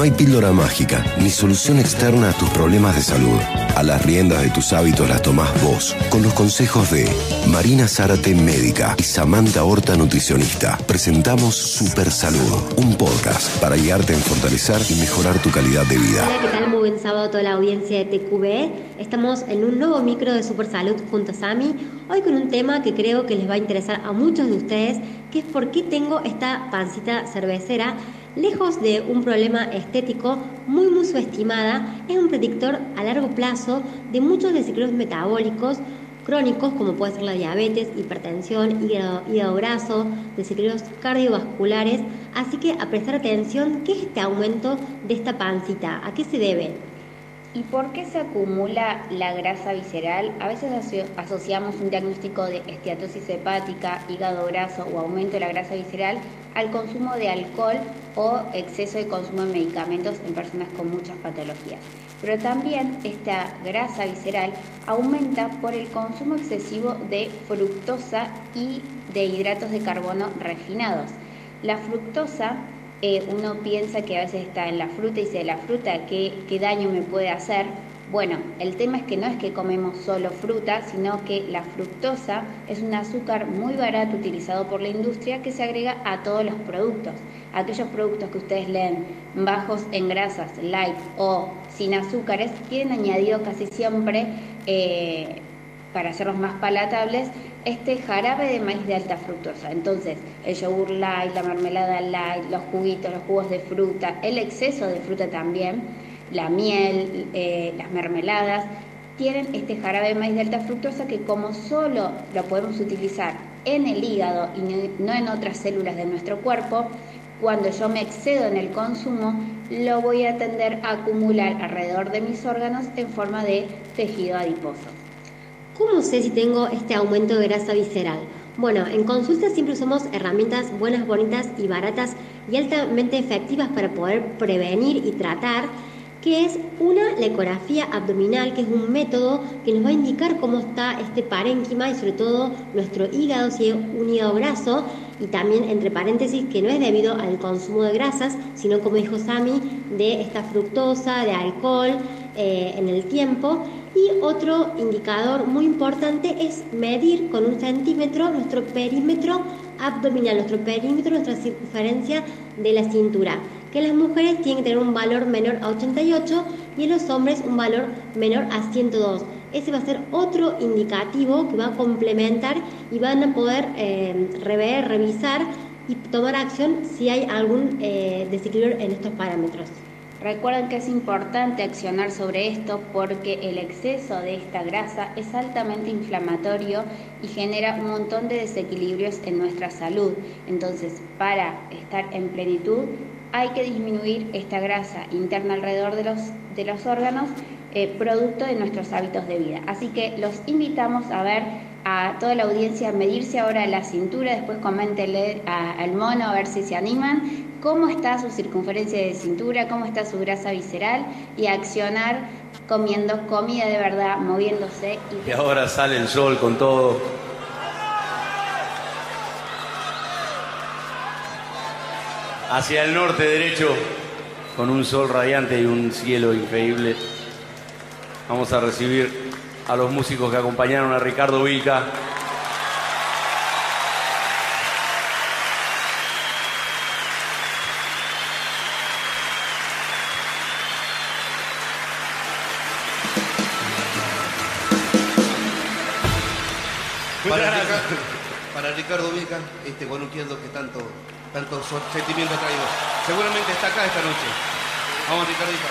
No hay píldora mágica ni solución externa a tus problemas de salud. A las riendas de tus hábitos las tomás vos, con los consejos de Marina Zárate, médica, y Samantha Horta, nutricionista. Presentamos Super Salud, un podcast para guiarte en fortalecer y mejorar tu calidad de vida. Hola, ¿qué tal? Muy buen sábado a toda la audiencia de TQB. Estamos en un nuevo micro de Super Salud junto a Sami, hoy con un tema que creo que les va a interesar a muchos de ustedes, que es por qué tengo esta pancita cervecera lejos de un problema estético muy muy subestimada, es un predictor a largo plazo de muchos desequilibrios metabólicos crónicos como puede ser la diabetes, hipertensión, hígado, hígado graso, desequilibrios cardiovasculares, así que a prestar atención qué es este aumento de esta pancita, a qué se debe. ¿Y por qué se acumula la grasa visceral? A veces asociamos un diagnóstico de esteatosis hepática, hígado graso o aumento de la grasa visceral al consumo de alcohol o exceso de consumo de medicamentos en personas con muchas patologías. Pero también esta grasa visceral aumenta por el consumo excesivo de fructosa y de hidratos de carbono refinados. La fructosa eh, uno piensa que a veces está en la fruta y dice, la fruta, ¿qué, ¿qué daño me puede hacer? Bueno, el tema es que no es que comemos solo fruta, sino que la fructosa es un azúcar muy barato utilizado por la industria que se agrega a todos los productos. Aquellos productos que ustedes leen bajos en grasas, light o sin azúcares, tienen añadido casi siempre, eh, para hacerlos más palatables, este jarabe de maíz de alta fructosa. Entonces, el yogur light, la mermelada light, los juguitos, los jugos de fruta, el exceso de fruta también, la miel, eh, las mermeladas, tienen este jarabe de maíz de alta fructosa que como solo lo podemos utilizar en el hígado y no en otras células de nuestro cuerpo, cuando yo me excedo en el consumo, lo voy a tender a acumular alrededor de mis órganos en forma de tejido adiposo. ¿Cómo sé si tengo este aumento de grasa visceral? Bueno, en consulta siempre usamos herramientas buenas, bonitas y baratas y altamente efectivas para poder prevenir y tratar, que es una, la ecografía abdominal, que es un método que nos va a indicar cómo está este parénquima y sobre todo nuestro hígado, si es un hígado graso, y también entre paréntesis que no es debido al consumo de grasas, sino como dijo Sami, de esta fructosa, de alcohol eh, en el tiempo. Y otro indicador muy importante es medir con un centímetro nuestro perímetro abdominal, nuestro perímetro, nuestra circunferencia de la cintura, que las mujeres tienen que tener un valor menor a 88 y en los hombres un valor menor a 102. Ese va a ser otro indicativo que va a complementar y van a poder eh, rever, revisar y tomar acción si hay algún eh, desequilibrio en estos parámetros. Recuerden que es importante accionar sobre esto porque el exceso de esta grasa es altamente inflamatorio y genera un montón de desequilibrios en nuestra salud. Entonces, para estar en plenitud, hay que disminuir esta grasa interna alrededor de los, de los órganos eh, producto de nuestros hábitos de vida. Así que los invitamos a ver a toda la audiencia medirse ahora la cintura, después coméntenle al mono a ver si se animan cómo está su circunferencia de cintura, cómo está su grasa visceral y accionar comiendo comida de verdad, moviéndose. Y, ahora sale el sol con todo. Hacia el norte derecho, con un sol radiante y un cielo increíble. Vamos a recibir a los músicos que acompañaron a Ricardo Vilca. Para, Ricardo, Vica, este, entiendo que tanto, tanto sentimiento ha traído. Seguramente está acá esta noche. Vamos, Ricardito.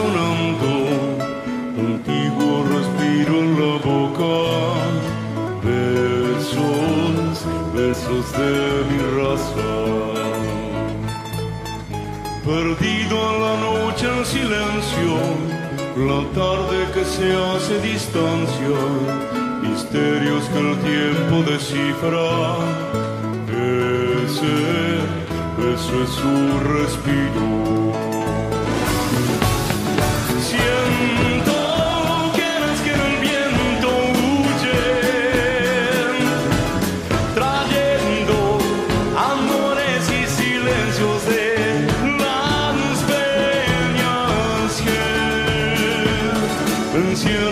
Sonando, antiguo respiro en la boca, besos, besos de mi raza. Perdido en la noche en silencio, la tarde que se hace distancia, misterios que el tiempo descifra. Ese beso es su respiro. you.